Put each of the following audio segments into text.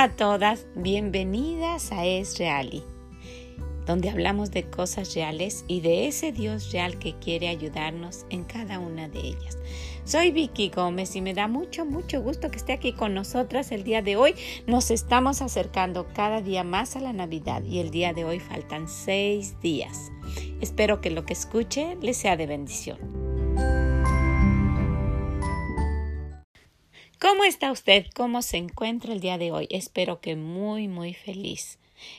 A todas, bienvenidas a Es Reali, donde hablamos de cosas reales y de ese Dios real que quiere ayudarnos en cada una de ellas. Soy Vicky Gómez y me da mucho, mucho gusto que esté aquí con nosotras el día de hoy. Nos estamos acercando cada día más a la Navidad y el día de hoy faltan seis días. Espero que lo que escuche le sea de bendición. ¿Cómo está usted? ¿Cómo se encuentra el día de hoy? Espero que muy, muy feliz.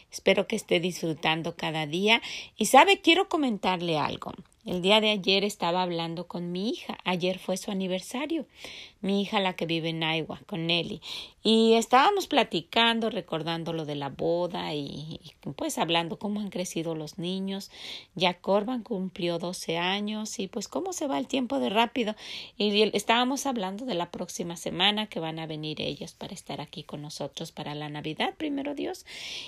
Espero que esté disfrutando cada día. Y sabe, quiero comentarle algo. El día de ayer estaba hablando con mi hija. Ayer fue su aniversario. Mi hija, la que vive en Iowa, con Nelly. Y estábamos platicando, recordando lo de la boda y, pues hablando cómo han crecido los niños. Ya Corban cumplió 12 años y pues cómo se va el tiempo de rápido. Y estábamos hablando de la próxima semana que van a venir ellos para estar aquí con nosotros para la Navidad, primero Dios.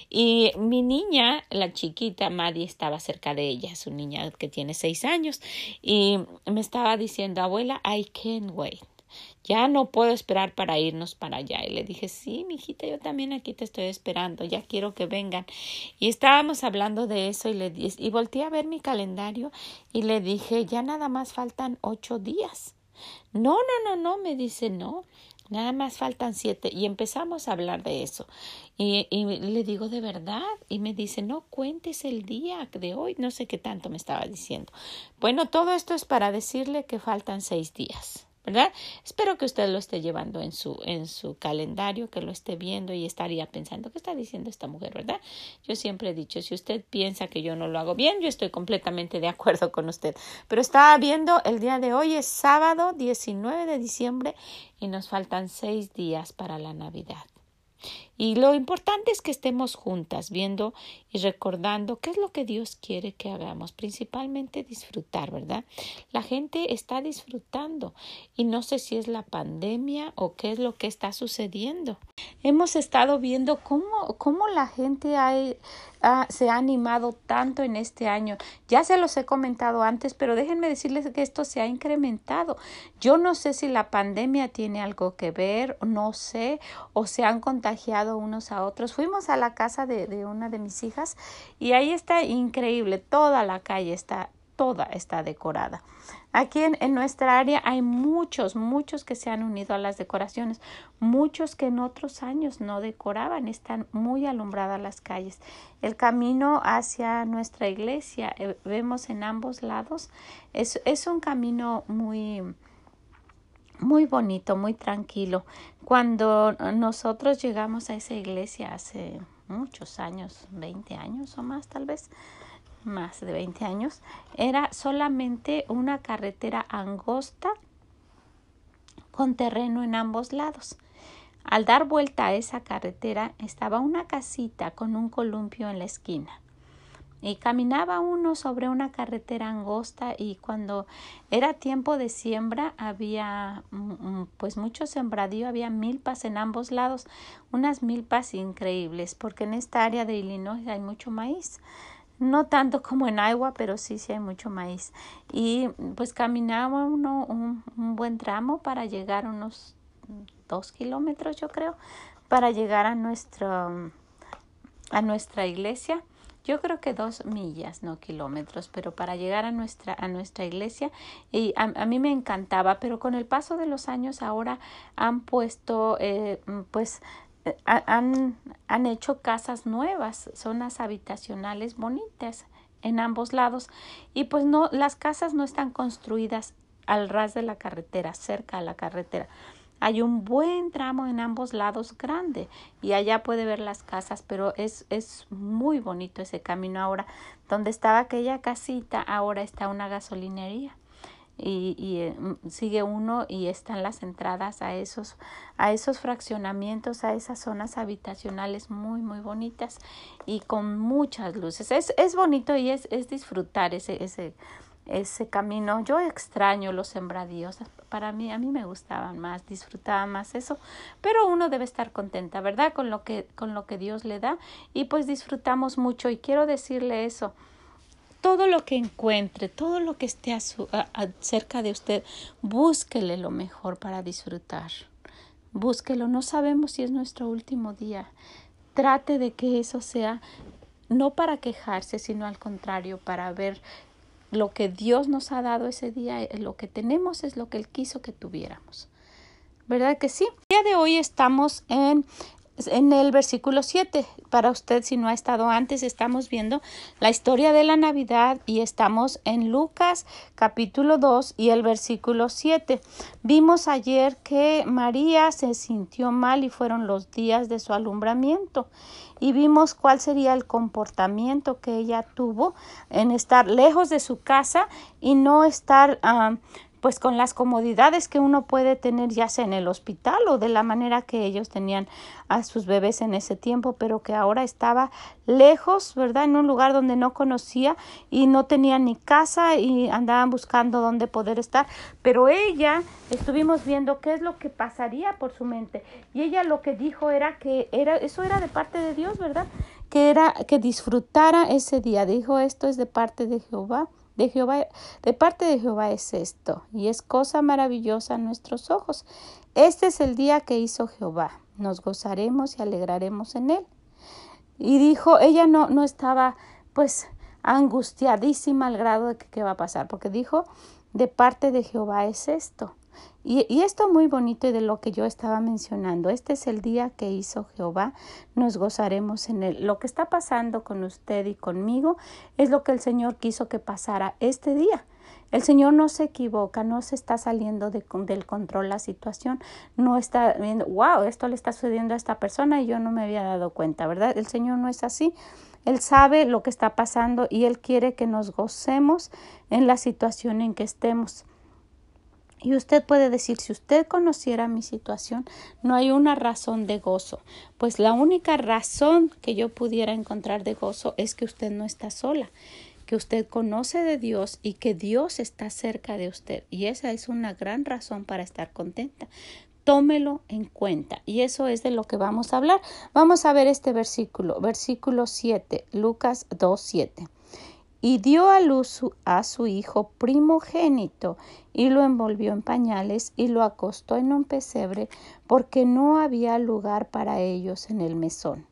Y mi niña, la chiquita, Maddie, estaba cerca de ella, su niña que tiene seis años. Y me estaba diciendo, abuela, I can't wait ya no puedo esperar para irnos para allá. Y le dije, sí, mi hijita, yo también aquí te estoy esperando, ya quiero que vengan. Y estábamos hablando de eso y le y volteé a ver mi calendario y le dije, ya nada más faltan ocho días. No, no, no, no, me dice, no, nada más faltan siete. Y empezamos a hablar de eso. Y le digo, ¿de verdad? Y me dice, no cuentes el día de hoy. No sé qué tanto me estaba diciendo. Bueno, todo esto es para decirle que faltan seis días. ¿Verdad? Espero que usted lo esté llevando en su, en su calendario, que lo esté viendo y estaría pensando, ¿qué está diciendo esta mujer, verdad? Yo siempre he dicho, si usted piensa que yo no lo hago bien, yo estoy completamente de acuerdo con usted. Pero estaba viendo, el día de hoy es sábado 19 de diciembre y nos faltan seis días para la Navidad. Y lo importante es que estemos juntas viendo y recordando qué es lo que Dios quiere que hagamos, principalmente disfrutar, ¿verdad? La gente está disfrutando y no sé si es la pandemia o qué es lo que está sucediendo. Hemos estado viendo cómo, cómo la gente se ha animado tanto en este año. Ya se los he comentado antes, pero déjenme decirles que esto se ha incrementado. Yo no sé si la pandemia tiene algo que ver, no sé, o se han contagiado unos a otros. Fuimos a la casa de, una de mis hijas y ahí está increíble, toda la calle está toda está decorada. Aquí en, nuestra área hay muchos, muchos que se han unido a las decoraciones, muchos que en otros años no decoraban, están muy alumbradas las calles. El camino hacia nuestra iglesia, eh, vemos en ambos lados, es, es un camino muy, muy bonito, muy tranquilo. Cuando nosotros llegamos a esa iglesia hace muchos años, 20 años o más tal vez, más de 20 años, era solamente una carretera angosta con terreno en ambos lados. Al dar vuelta a esa carretera estaba una casita con un columpio en la esquina. Y caminaba uno sobre una carretera angosta y cuando era tiempo de siembra había pues mucho sembradío, había milpas en ambos lados, unas milpas increíbles porque en esta área de Illinois hay mucho maíz no tanto como en agua, pero sí, sí hay mucho maíz. Y pues caminaba uno un, buen tramo para llegar unos dos kilómetros, yo creo, para llegar a nuestro a nuestra iglesia. Yo creo que dos millas, no kilómetros, pero para llegar a nuestra, a nuestra iglesia, y a, mí me encantaba, pero con el paso de los años ahora han puesto, eh, pues, han, han hecho casas nuevas, zonas habitacionales bonitas en ambos lados y pues no las casas no están construidas al ras de la carretera, cerca a la carretera. Hay un buen tramo en ambos lados grande y allá puede ver las casas, pero es, es muy bonito ese camino ahora. Donde estaba aquella casita, ahora está una gasolinería y, y eh, sigue uno y están las entradas a esos a esos fraccionamientos a esas zonas habitacionales muy muy bonitas y con muchas luces es, es bonito y es, es disfrutar ese ese ese camino. Yo extraño los sembradíos. Para mí a mí me gustaban más disfrutaba más eso. Pero uno debe estar contenta verdad con lo que con lo que Dios le da. Y pues disfrutamos mucho. Y quiero decirle eso. Todo lo que encuentre, todo lo que esté a cerca de usted, búsquele lo mejor para disfrutar. búsquelo. No sabemos si es nuestro último día. Trate de que eso sea no para quejarse, sino al contrario, para ver lo que Dios nos ha dado ese día, lo que tenemos es lo que Él quiso que tuviéramos. ¿Verdad que sí? El día de hoy estamos en en el versículo 7. Para usted, si no ha estado antes, estamos viendo la historia de la Navidad y estamos en Lucas capítulo 2 y el versículo 7. Vimos ayer que María se sintió mal y fueron los días de su alumbramiento y vimos cuál sería el comportamiento que ella tuvo en estar lejos de su casa y no estar ah, pues con las comodidades que uno puede tener ya sea en el hospital o de la manera que ellos tenían a sus bebés en ese tiempo, pero que ahora estaba lejos, ¿verdad? En un lugar donde no conocía y no tenía ni casa y andaban buscando dónde poder estar, pero ella estuvimos viendo qué es lo que pasaría por su mente y ella lo que dijo era que era eso era de parte de Dios, ¿verdad? Que era que disfrutara ese día. Dijo, esto es de parte de Jehová de Jehová, de parte de Jehová es esto, y es cosa maravillosa a nuestros ojos. Este es el día que hizo Jehová. Nos gozaremos y alegraremos en él. Y dijo, ella no, no estaba pues angustiadísima al grado de que qué va a pasar, porque dijo, de parte de Jehová es esto. Y, y, esto muy bonito de lo que yo estaba mencionando, este es el día que hizo Jehová, nos gozaremos en él. Lo que está pasando con usted y conmigo es lo que el Señor quiso que pasara este día. El Señor no se equivoca, no se está saliendo de, del control la situación, no está viendo, wow, esto le está sucediendo a esta persona y yo no me había dado cuenta, ¿verdad? El Señor no es así. Él sabe lo que está pasando y Él quiere que nos gocemos en la situación en que estemos. Y usted puede decir, si usted conociera mi situación, no hay una razón de gozo, pues la única razón que yo pudiera encontrar de gozo es que usted no está sola, que usted conoce de Dios y que Dios está cerca de usted. Y esa es una gran razón para estar contenta. Tómelo en cuenta. Y eso es de lo que vamos a hablar. Vamos a ver este versículo, versículo 7, Lucas 2, 7 y dio a luz a su hijo primogénito y lo envolvió en pañales y lo acostó en un pesebre porque no había lugar para ellos en el mesón.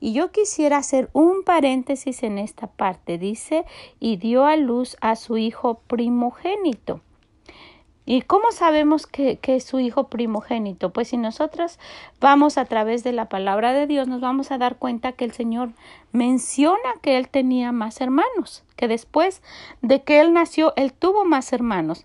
Y yo quisiera hacer un paréntesis en esta parte. Dice, y dio a luz a su hijo primogénito. ¿Y cómo sabemos que, que, es su hijo primogénito? Pues si nosotros vamos a través de la palabra de Dios, nos vamos a dar cuenta que el Señor menciona que él tenía más hermanos, que después de que él nació, él tuvo más hermanos.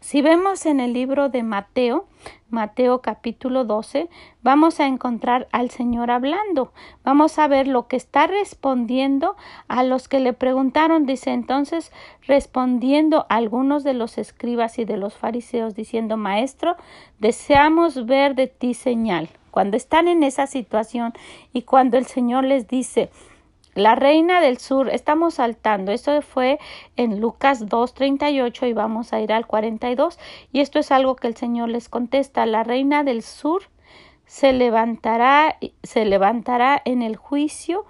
Si vemos en el libro de Mateo, Mateo capítulo 12, vamos a encontrar al Señor hablando. Vamos a ver lo que está respondiendo a los que le preguntaron. Dice entonces, respondiendo a algunos de los escribas y de los fariseos, diciendo, Maestro, deseamos ver de ti señal. Cuando están en esa situación y cuando el Señor les dice, la reina del sur, estamos saltando, esto fue en Lucas 2.38 y vamos a ir al 42 y esto es algo que el Señor les contesta, la reina del sur se levantará, se levantará en el juicio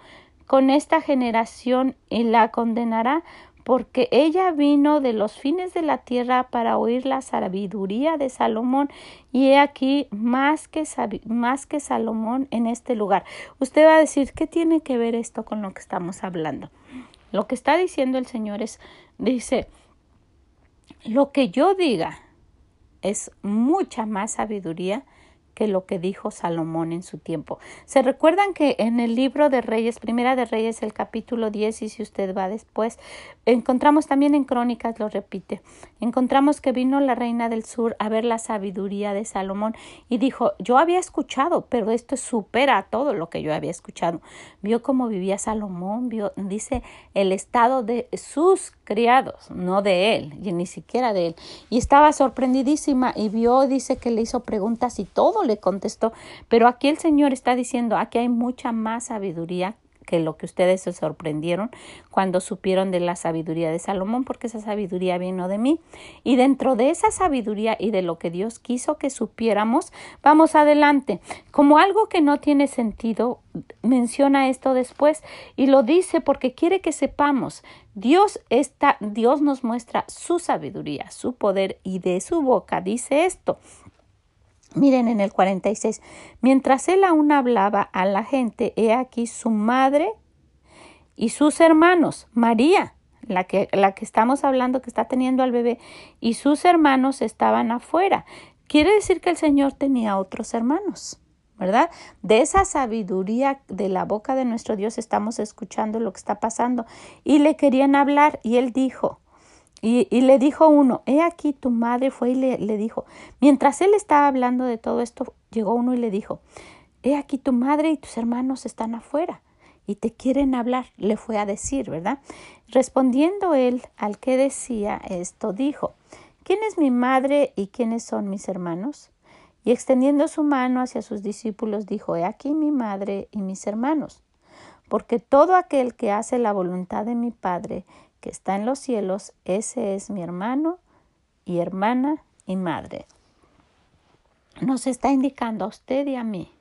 con esta generación y la condenará porque ella vino de los fines de la tierra para oír la sabiduría de Salomón y he aquí más que, más que Salomón en este lugar. Usted va a decir, ¿qué tiene que ver esto con lo que estamos hablando? Lo que está diciendo el Señor es, dice, lo que yo diga es mucha más sabiduría que lo que dijo Salomón en su tiempo. Se recuerdan que en el libro de Reyes, Primera de Reyes, el capítulo 10, y si usted va después, encontramos también en Crónicas, lo repite, encontramos que vino la reina del sur a ver la sabiduría de Salomón y dijo, yo había escuchado, pero esto supera todo lo que yo había escuchado. Vio cómo vivía Salomón, vio, dice, el estado de sus criados, no de él, y ni siquiera de él. Y estaba sorprendidísima y vio, dice que le hizo preguntas y todo le contestó, pero aquí el Señor está diciendo, aquí hay mucha más sabiduría que lo que ustedes se sorprendieron cuando supieron de la sabiduría de Salomón, porque esa sabiduría vino de mí. Y dentro de esa sabiduría y de lo que Dios quiso que supiéramos, vamos adelante. Como algo que no tiene sentido, menciona esto después y lo dice porque quiere que sepamos. Dios está, Dios nos muestra su sabiduría, su poder y de su boca dice esto. Miren en el 46, mientras él aún hablaba a la gente, he aquí su madre y sus hermanos, María, la que, la que estamos hablando que está teniendo al bebé, y sus hermanos estaban afuera. Quiere decir que el Señor tenía otros hermanos. ¿verdad? De esa sabiduría de la boca de nuestro Dios estamos escuchando lo que está pasando. Y le querían hablar y él dijo, y, y le dijo uno, he aquí tu madre fue y le, le dijo, mientras él estaba hablando de todo esto, llegó uno y le dijo, he aquí tu madre y tus hermanos están afuera y te quieren hablar, le fue a decir, ¿verdad? Respondiendo él al que decía esto, dijo, ¿quién es mi madre y quiénes son mis hermanos? Y extendiendo su mano hacia sus discípulos, dijo, He aquí mi madre y mis hermanos, porque todo aquel que hace la voluntad de mi Padre, que está en los cielos, ese es mi hermano y hermana y madre. Nos está indicando a usted y a mí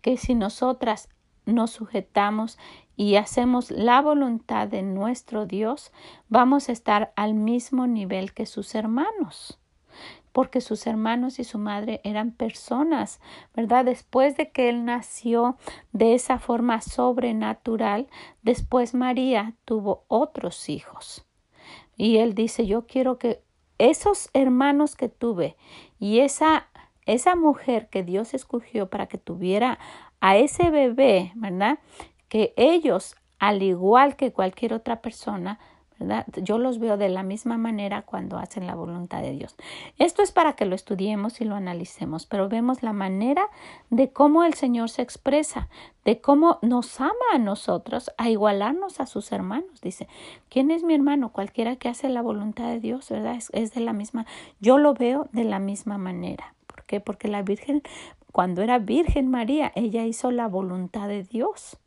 que si nosotras nos sujetamos y hacemos la voluntad de nuestro Dios, vamos a estar al mismo nivel que sus hermanos porque sus hermanos y su madre eran personas, ¿verdad? Después de que él nació de esa forma sobrenatural, después María tuvo otros hijos. Y él dice, yo quiero que esos hermanos que tuve y esa, esa mujer que Dios escogió para que tuviera a ese bebé, ¿verdad? Que ellos, al igual que cualquier otra persona, yo los veo de la misma manera cuando hacen la voluntad de Dios. Esto es para que lo estudiemos y lo analicemos, pero vemos la manera de cómo el Señor se expresa, de cómo nos ama a nosotros, a igualarnos a sus hermanos. Dice, ¿quién es mi hermano? Cualquiera que hace la voluntad de Dios, ¿verdad? Es, es de la misma, yo lo veo de la misma manera. ¿Por qué? Porque la Virgen, cuando era Virgen María, ella hizo la voluntad de Dios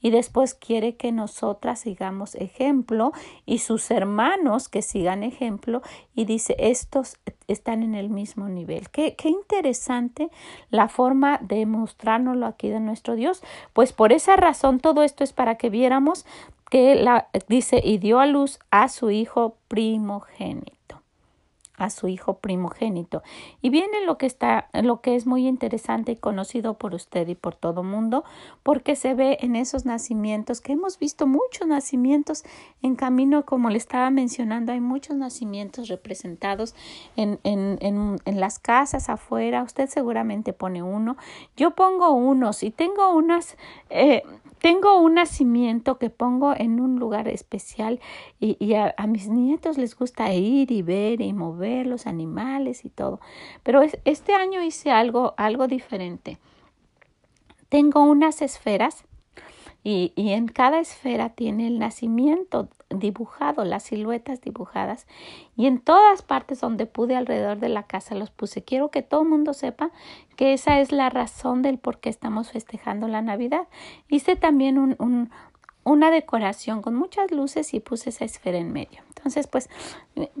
y después quiere que nosotras sigamos ejemplo y sus hermanos que sigan ejemplo y dice estos están en el mismo nivel. Qué, qué interesante la forma de mostrárnoslo aquí de nuestro Dios. Pues por esa razón todo esto es para que viéramos que la dice y dio a luz a su hijo primogénito a su hijo primogénito. Y viene lo que está, lo que es muy interesante y conocido por usted y por todo mundo, porque se ve en esos nacimientos que hemos visto muchos nacimientos en camino, como le estaba mencionando, hay muchos nacimientos representados en, en, en, las casas afuera. Usted seguramente pone uno. Yo pongo unos y tengo unas eh, tengo un nacimiento que pongo en un lugar especial y, a, mis nietos les gusta ir y ver y mover los animales y todo. Pero este año hice algo, algo diferente. Tengo unas esferas y, y, en cada esfera tiene el nacimiento dibujado, las siluetas dibujadas. Y en todas partes donde pude alrededor de la casa los puse. Quiero que todo el mundo sepa que esa es la razón del por qué estamos festejando la Navidad. Hice también un, un, una decoración con muchas luces y puse esa esfera en medio. Entonces, pues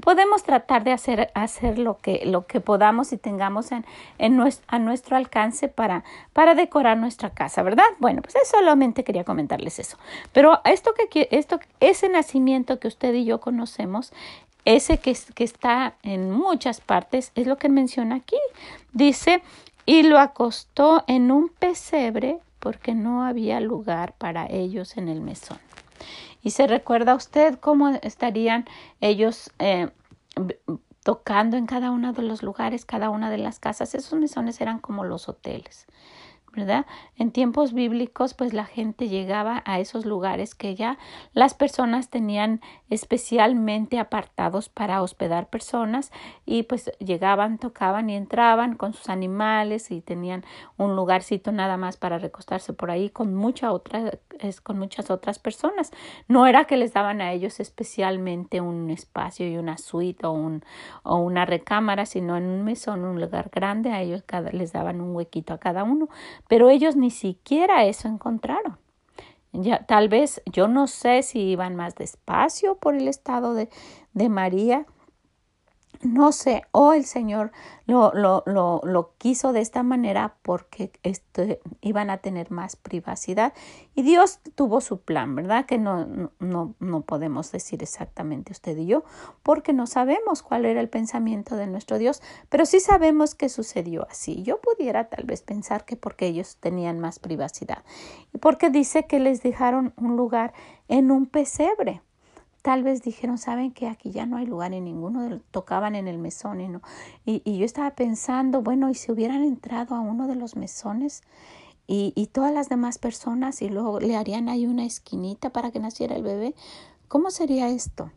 podemos tratar de hacer, hacer lo, que, lo que podamos y tengamos en, en nuestro, a nuestro alcance para, para decorar nuestra casa, ¿verdad? Bueno, pues solamente quería comentarles eso. Pero esto que, esto, ese nacimiento que usted y yo conocemos, ese que, que está en muchas partes, es lo que menciona aquí. Dice, y lo acostó en un pesebre porque no había lugar para ellos en el mesón. Y se recuerda usted cómo estarían ellos eh, tocando en cada uno de los lugares, cada una de las casas. Esos mesones eran como los hoteles. ¿Verdad? En tiempos bíblicos, pues la gente llegaba a esos lugares que ya las personas tenían especialmente apartados para hospedar personas y pues llegaban, tocaban y entraban con sus animales y tenían un lugarcito nada más para recostarse por ahí con mucha otra, con muchas otras personas. No era que les daban a ellos especialmente un espacio y una suite o, un, o una recámara, sino en un mesón, un lugar grande, a ellos cada, les daban un huequito a cada uno pero ellos ni siquiera eso encontraron. Ya, tal vez yo no sé si iban más despacio por el estado de, de María no sé, o el Señor lo, lo, lo, lo, quiso de esta manera porque este, iban a tener más privacidad. Y Dios tuvo su plan, ¿verdad? Que no, no, no podemos decir exactamente usted y yo, porque no sabemos cuál era el pensamiento de nuestro Dios, pero sí sabemos que sucedió así. Yo pudiera tal vez pensar que porque ellos tenían más privacidad. Y porque dice que les dejaron un lugar en un pesebre. Tal vez dijeron, saben que aquí ya no hay lugar en ninguno, tocaban en el mesón y y, yo estaba pensando, bueno, y si hubieran entrado a uno de los mesones y, y todas las demás personas y luego le harían ahí una esquinita para que naciera el bebé, ¿cómo sería esto?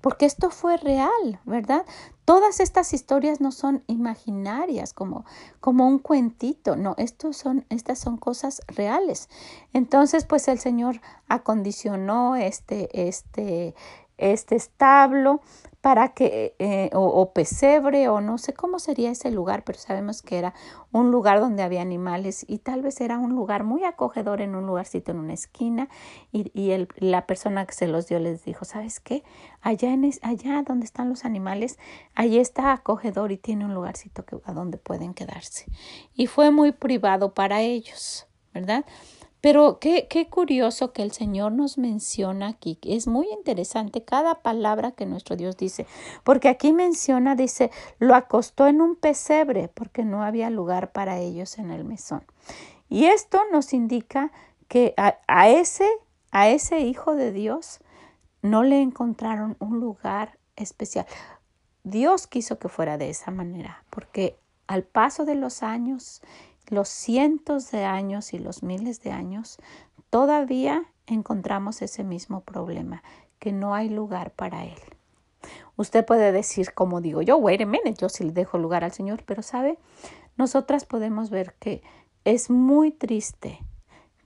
Porque esto fue real, ¿verdad? Todas estas historias no son imaginarias como, como un cuentito, no, estos son, estas son cosas reales. Entonces, pues el Señor acondicionó este, este, este establo para que, eh, o, pesebre, o no sé cómo sería ese lugar, pero sabemos que era un lugar donde había animales y tal vez era un lugar muy acogedor en un lugarcito en una esquina y, y el, la persona que se los dio les dijo, ¿sabes qué? Allá, en allá donde están los animales, allí está acogedor y tiene un lugarcito que, a donde pueden quedarse. Y fue muy privado para ellos, ¿verdad? Pero qué, qué curioso que el Señor nos menciona aquí. Es muy interesante cada palabra que nuestro Dios dice. Porque aquí menciona, dice, lo acostó en un pesebre porque no había lugar para ellos en el mesón. Y esto nos indica que a, a ese, a ese Hijo de Dios no le encontraron un lugar especial. Dios quiso que fuera de esa manera, porque al paso de los años los cientos de años y los miles de años, todavía encontramos ese mismo problema, que no hay lugar para Él. Usted puede decir, como digo yo, wait a minute, yo sí le dejo lugar al Señor, pero sabe, nosotras podemos ver que es muy triste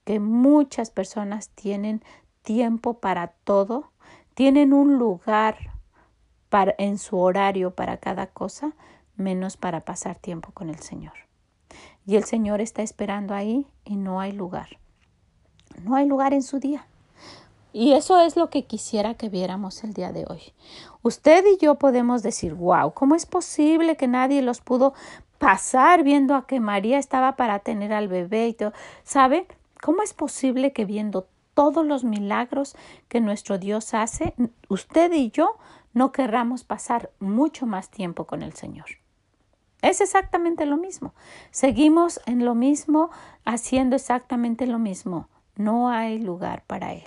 que muchas personas tienen tiempo para todo, tienen un lugar para, en su horario para cada cosa, menos para pasar tiempo con el Señor. Y el Señor está esperando ahí y no hay lugar. No hay lugar en su día. Y eso es lo que quisiera que viéramos el día de hoy. Usted y yo podemos decir, wow, ¿cómo es posible que nadie los pudo pasar viendo a que María estaba para tener al bebé y todo? ¿Sabe? ¿Cómo es posible que viendo todos los milagros que nuestro Dios hace, usted y yo no querramos pasar mucho más tiempo con el Señor? Es exactamente lo mismo. Seguimos en lo mismo, haciendo exactamente lo mismo. No hay lugar para Él.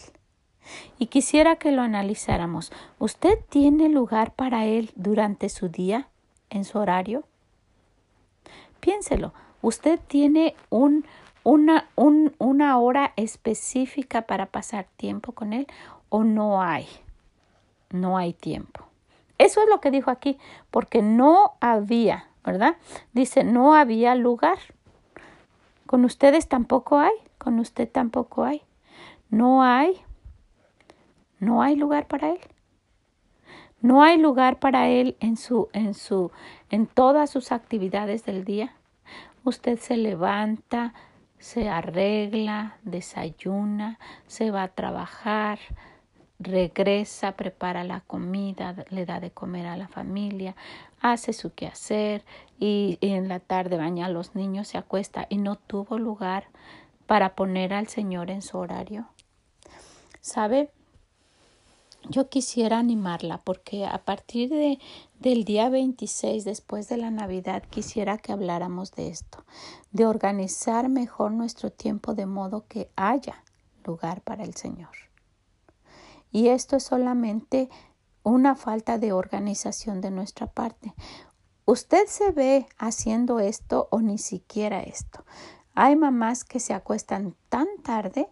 Y quisiera que lo analizáramos. ¿Usted tiene lugar para Él durante su día, en su horario? Piénselo. ¿Usted tiene un, una, un, una hora específica para pasar tiempo con Él o no hay? No hay tiempo. Eso es lo que dijo aquí, porque no había ¿verdad? Dice, no había lugar. Con ustedes tampoco hay, con usted tampoco hay. No hay, no hay lugar para él. No hay lugar para él en su, en su, en todas sus actividades del día. Usted se levanta, se arregla, desayuna, se va a trabajar, regresa, prepara la comida, le da de comer a la familia, hace su quehacer y, en la tarde baña a los niños, se acuesta y no tuvo lugar para poner al Señor en su horario. ¿Sabe? Yo quisiera animarla porque a partir de, del día 26 después de la Navidad quisiera que habláramos de esto, de organizar mejor nuestro tiempo de modo que haya lugar para el Señor. Y esto es solamente una falta de organización de nuestra parte. Usted se ve haciendo esto o ni siquiera esto. Hay mamás que se acuestan tan tarde,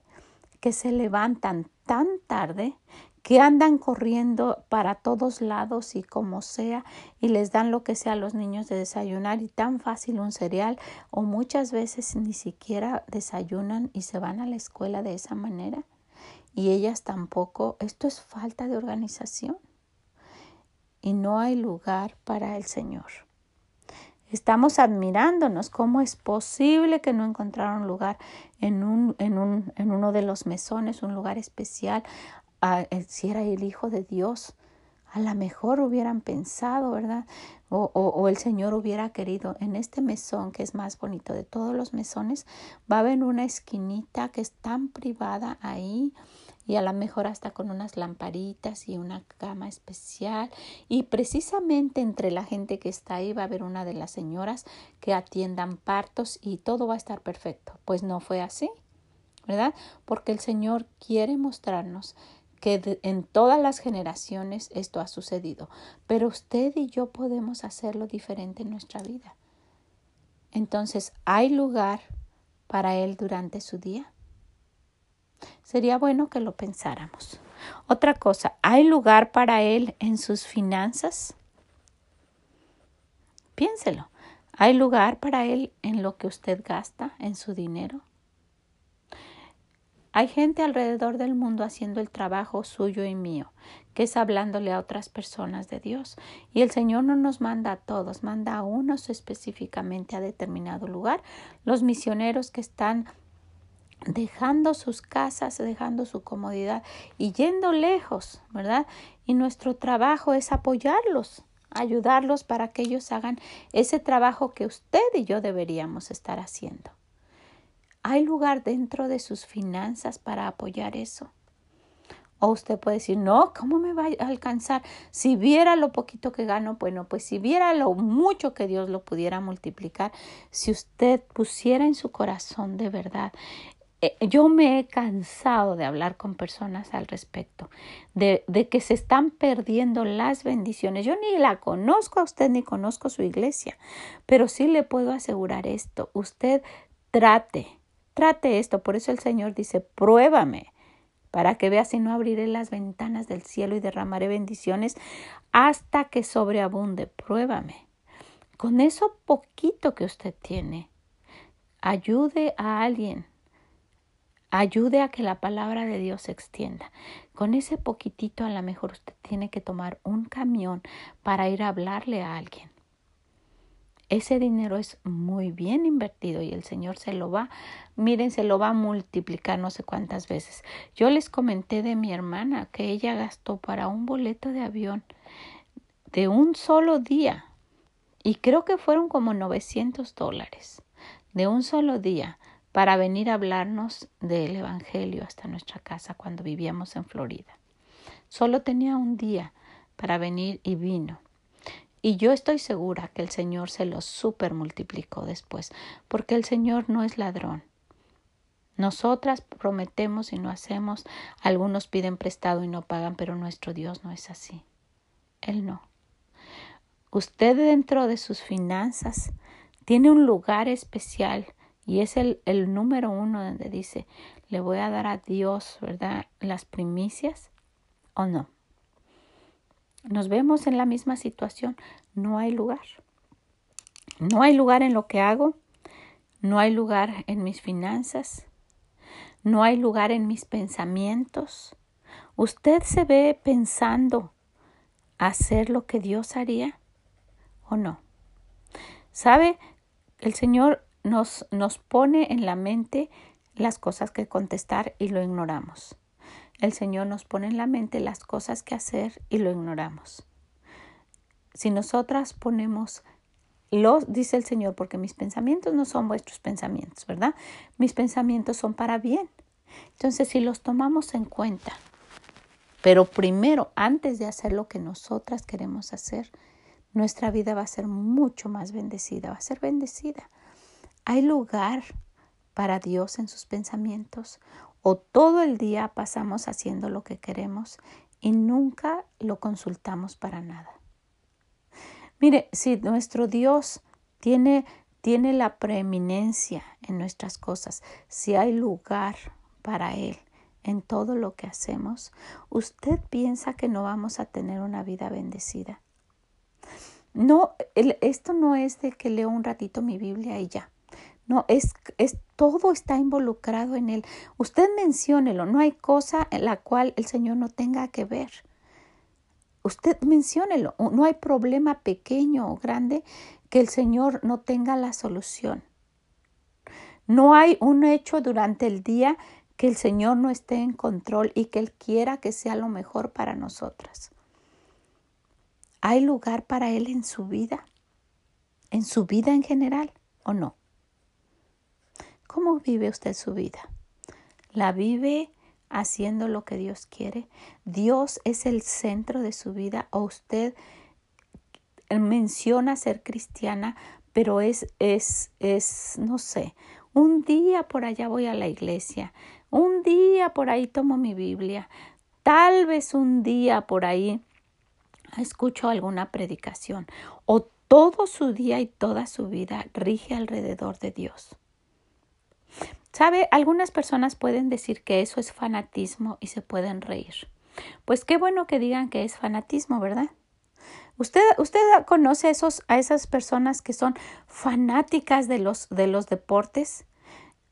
que se levantan tan tarde, que andan corriendo para todos lados y como sea y les dan lo que sea a los niños de desayunar y tan fácil un cereal o muchas veces ni siquiera desayunan y se van a la escuela de esa manera y ellas tampoco. Esto es falta de organización y no hay lugar para el Señor. Estamos admirándonos cómo es posible que no encontraron lugar en, un, en, un, en uno de los mesones, un lugar especial, a, si era el Hijo de Dios. a lo mejor hubieran pensado, ¿verdad? O, o, el Señor hubiera querido en este mesón que es más bonito de todos los mesones, va a haber una esquinita que es tan privada ahí y a lo mejor hasta con unas lamparitas y una cama especial y precisamente entre la gente que está ahí va a haber una de las señoras que atiendan partos y todo va a estar perfecto. Pues no fue así, ¿verdad? Porque el Señor quiere mostrarnos que en todas las generaciones esto ha sucedido, pero usted y yo podemos hacerlo diferente en nuestra vida. Entonces, ¿hay lugar para Él durante su día? Sería bueno que lo pensáramos. Otra cosa, ¿hay lugar para Él en sus finanzas? Piénselo. ¿Hay lugar para Él en lo que usted gasta, en su dinero? Hay gente alrededor del mundo haciendo el trabajo suyo y mío, que es hablándole a otras personas de Dios. Y el Señor no nos manda a todos, manda a unos específicamente a determinado lugar. Los misioneros que están dejando sus casas, dejando su comodidad y yendo lejos, ¿verdad? Y nuestro trabajo es apoyarlos, ayudarlos para que ellos hagan ese trabajo que usted y yo deberíamos estar haciendo. ¿Hay lugar dentro de sus finanzas para apoyar eso? O usted puede decir, no, ¿cómo me va a alcanzar? Si viera lo poquito que gano, bueno, pues si viera lo mucho que Dios lo pudiera multiplicar, si usted pusiera en su corazón de verdad yo me he cansado de hablar con personas al respecto, de, de, que se están perdiendo las bendiciones. Yo ni la conozco a usted ni conozco su iglesia, pero sí le puedo asegurar esto. Usted trate, Trate esto, por eso el Señor dice, pruébame, para que vea si no abriré las ventanas del cielo y derramaré bendiciones hasta que sobreabunde. Pruébame. Con eso poquito que usted tiene, ayude a alguien. Ayude a que la palabra de Dios se extienda. Con ese poquitito a lo mejor usted tiene que tomar un camión para ir a hablarle a alguien ese dinero es muy bien invertido y el Señor se lo va, miren, se lo va a multiplicar no sé cuántas veces. Yo les comenté de mi hermana que ella gastó para un boleto de avión de un solo día y creo que fueron como 900 dólares de un solo día para venir a hablarnos del Evangelio hasta nuestra casa cuando vivíamos en Florida. Solo tenía un día para venir y vino. Y yo estoy segura que el Señor se lo super multiplicó después, porque el Señor no es ladrón. Nosotras prometemos y no hacemos, algunos piden prestado y no pagan, pero nuestro Dios no es así. Él no. Usted dentro de sus finanzas tiene un lugar especial y es el, el número uno donde dice, le voy a dar a Dios, ¿verdad? Las primicias o no. Nos vemos en la misma situación. No hay lugar. No hay lugar en lo que hago. No hay lugar en mis finanzas. No hay lugar en mis pensamientos. ¿Usted se ve pensando hacer lo que Dios haría o no? ¿Sabe? El Señor nos, nos pone en la mente las cosas que contestar y lo ignoramos el Señor nos pone en la mente las cosas que hacer y lo ignoramos. Si nosotras ponemos los, dice el Señor, porque mis pensamientos no son vuestros pensamientos, ¿verdad? Mis pensamientos son para bien. Entonces, si los tomamos en cuenta, pero primero, antes de hacer lo que nosotras queremos hacer, nuestra vida va a ser mucho más bendecida, va a ser bendecida. Hay lugar para Dios en sus pensamientos o todo el día pasamos haciendo lo que queremos y nunca lo consultamos para nada. Mire, si nuestro Dios tiene, tiene la preeminencia en nuestras cosas, si hay lugar para Él en todo lo que hacemos, ¿usted piensa que no vamos a tener una vida bendecida? No, esto no es de que leo un ratito mi Biblia y ya. No, es, es todo está involucrado en él. Usted menciónelo, no hay cosa en la cual el Señor no tenga que ver. Usted menciónelo, no hay problema pequeño o grande que el Señor no tenga la solución. No hay un hecho durante el día que el Señor no esté en control y que Él quiera que sea lo mejor para nosotras. ¿Hay lugar para Él en su vida? ¿En su vida en general o no? ¿Cómo vive usted su vida? ¿La vive haciendo lo que Dios quiere? ¿Dios es el centro de su vida o usted menciona ser cristiana, pero es, es, es, no sé, un día por allá voy a la iglesia, un día por ahí tomo mi Biblia, tal vez un día por ahí escucho alguna predicación o todo su día y toda su vida rige alrededor de Dios. ¿Sabe? Algunas personas pueden decir que eso es fanatismo y se pueden reír. Pues qué bueno que digan que es fanatismo, ¿verdad? Usted, usted conoce esos, a esas personas que son fanáticas de los, de los deportes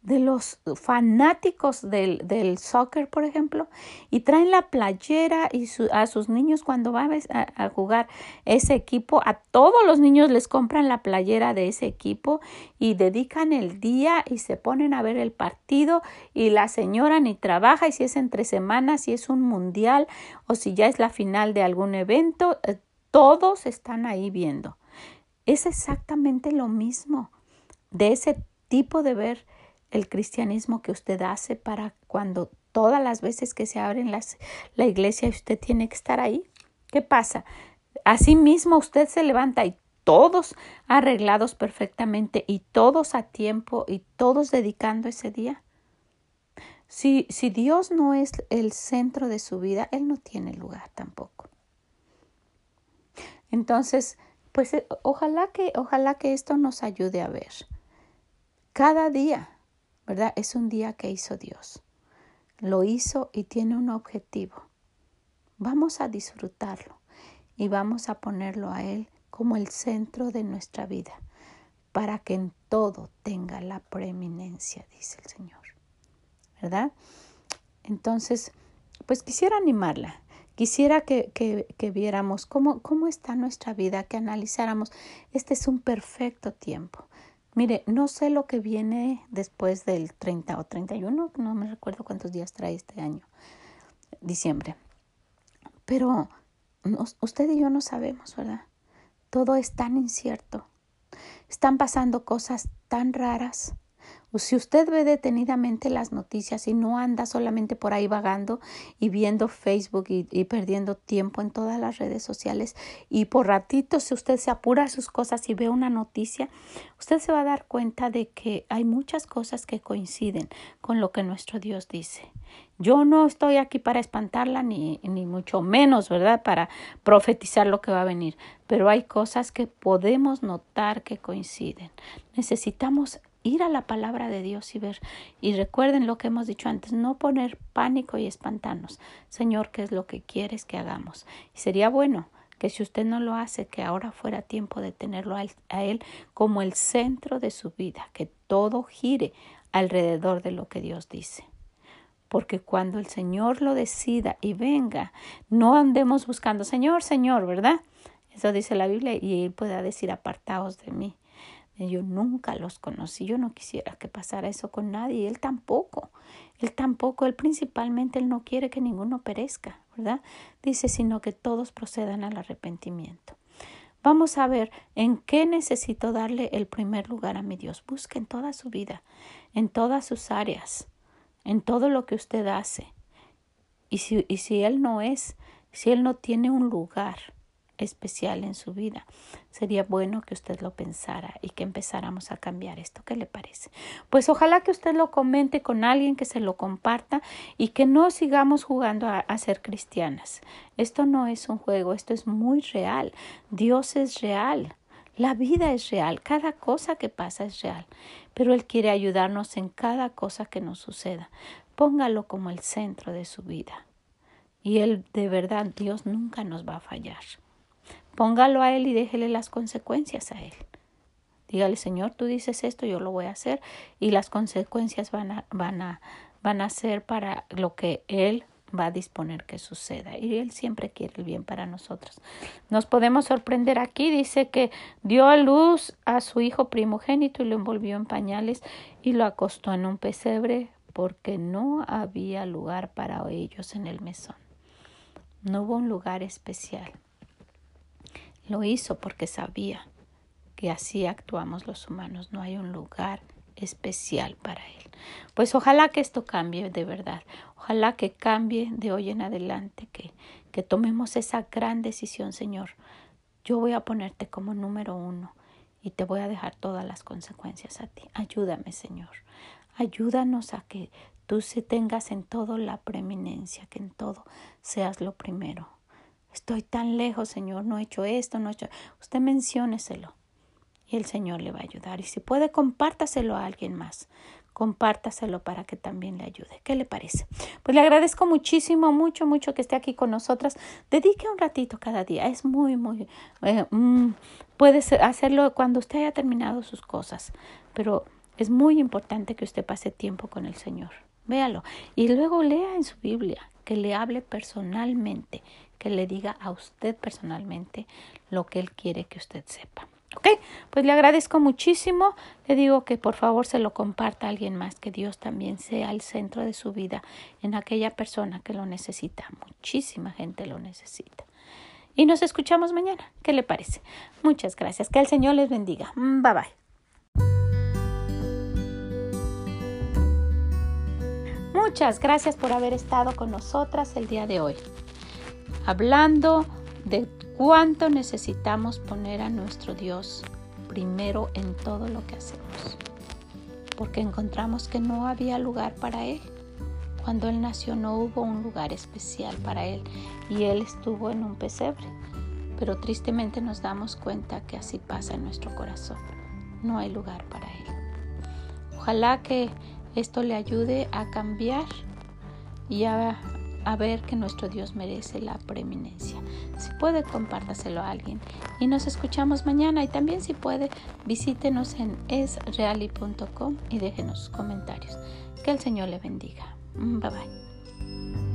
de los fanáticos del, del soccer, por ejemplo, y traen la playera y a sus niños cuando van a, jugar ese equipo, a todos los niños les compran la playera de ese equipo y dedican el día y se ponen a ver el partido y la señora ni trabaja y si es entre semanas, si es un mundial o si ya es la final de algún evento, eh, todos están ahí viendo. Es exactamente lo mismo de ese tipo de ver el cristianismo que usted hace para cuando todas las veces que se abren las, la iglesia usted tiene que estar ahí? ¿Qué pasa? Asimismo usted se levanta y todos arreglados perfectamente y todos a tiempo y todos dedicando ese día. Si, si Dios no es el centro de su vida, Él no tiene lugar tampoco. Entonces, pues eh, ojalá que, ojalá que esto nos ayude a ver. Cada día ¿verdad? Es un día que hizo Dios. Lo hizo y tiene un objetivo. Vamos a disfrutarlo y vamos a ponerlo a Él como el centro de nuestra vida, para que en todo tenga la preeminencia, dice el Señor. ¿Verdad? Entonces, pues quisiera animarla, quisiera que, que, viéramos cómo, cómo está nuestra vida, que analizáramos, este es un perfecto tiempo. Mire, no sé lo que viene después del 30 o 31, no me recuerdo cuántos días trae este año, diciembre. Pero usted y yo no sabemos, ¿verdad? Todo es tan incierto. Están pasando cosas tan raras. Si usted ve detenidamente las noticias y no anda solamente por ahí vagando y viendo Facebook y, y, perdiendo tiempo en todas las redes sociales y por ratitos si usted se apura a sus cosas y ve una noticia, usted se va a dar cuenta de que hay muchas cosas que coinciden con lo que nuestro Dios dice. Yo no estoy aquí para espantarla ni, ni mucho menos, ¿verdad? Para profetizar lo que va a venir, pero hay cosas que podemos notar que coinciden. Necesitamos ir a la palabra de Dios y ver. Y recuerden lo que hemos dicho antes, no poner pánico y espantarnos. Señor, ¿qué es lo que quieres que hagamos? Y sería bueno que si usted no lo hace, que ahora fuera tiempo de tenerlo a él, a él como el centro de su vida, que todo gire alrededor de lo que Dios dice. Porque cuando el Señor lo decida y venga, no andemos buscando, Señor, Señor, ¿verdad? Eso dice la Biblia y Él pueda decir, apartaos de mí. Yo nunca los conocí, yo no quisiera que pasara eso con nadie, él tampoco, él tampoco, él principalmente, él no quiere que ninguno perezca, ¿verdad? Dice, sino que todos procedan al arrepentimiento. Vamos a ver en qué necesito darle el primer lugar a mi Dios. Busque en toda su vida, en todas sus áreas, en todo lo que usted hace. Y si, y si Él no es, si Él no tiene un lugar, especial en su vida. Sería bueno que usted lo pensara y que empezáramos a cambiar esto. ¿Qué le parece? Pues ojalá que usted lo comente con alguien, que se lo comparta y que no sigamos jugando a, a ser cristianas. Esto no es un juego, esto es muy real. Dios es real. La vida es real, cada cosa que pasa es real, pero Él quiere ayudarnos en cada cosa que nos suceda. Póngalo como el centro de su vida. Y Él, de verdad, Dios nunca nos va a fallar. Póngalo a Él y déjele las consecuencias a Él. Dígale, Señor, tú dices esto, yo lo voy a hacer y las consecuencias van a, van a, van a ser para lo que Él va a disponer que suceda. Y Él siempre quiere el bien para nosotros. Nos podemos sorprender aquí. Dice que dio a luz a su hijo primogénito y lo envolvió en pañales y lo acostó en un pesebre porque no había lugar para ellos en el mesón. No hubo un lugar especial. Lo hizo porque sabía que así actuamos los humanos. No hay un lugar especial para Él. Pues ojalá que esto cambie de verdad. Ojalá que cambie de hoy en adelante, que, que tomemos esa gran decisión, Señor. Yo voy a ponerte como número uno y te voy a dejar todas las consecuencias a ti. Ayúdame, Señor. Ayúdanos a que tú se tengas en todo la preeminencia, que en todo seas lo primero. Estoy tan lejos, Señor, no he hecho esto, no he hecho. Usted mencióneselo y el Señor le va a ayudar. Y si puede, compártaselo a alguien más. Compártaselo para que también le ayude. ¿Qué le parece? Pues le agradezco muchísimo, mucho, mucho que esté aquí con nosotras. Dedique un ratito cada día. Es muy, muy. Eh, mm, puede hacerlo cuando usted haya terminado sus cosas. Pero es muy importante que usted pase tiempo con el Señor. Véalo. Y luego lea en su Biblia, que le hable personalmente, que le diga a usted personalmente lo que Él quiere que usted sepa. Ok, pues le agradezco muchísimo. Le digo que por favor se lo comparta a alguien más, que Dios también sea el centro de su vida en aquella persona que lo necesita. Muchísima gente lo necesita. Y nos escuchamos mañana. ¿Qué le parece? Muchas gracias. Que el Señor les bendiga. Bye bye. Muchas gracias por haber estado con nosotras el día de hoy. Hablando de cuánto necesitamos poner a nuestro Dios primero en todo lo que hacemos. Porque encontramos que no había lugar para Él. Cuando Él nació no hubo un lugar especial para Él y Él estuvo en un pesebre. Pero tristemente nos damos cuenta que así pasa en nuestro corazón. No hay lugar para Él. Ojalá que esto le ayude a cambiar y a a ver que nuestro Dios merece la preeminencia. Si puede, compártaselo a alguien. Y nos escuchamos mañana. Y también si puede, visítenos en esreali.com y déjenos sus comentarios. Que el Señor le bendiga. Bye bye.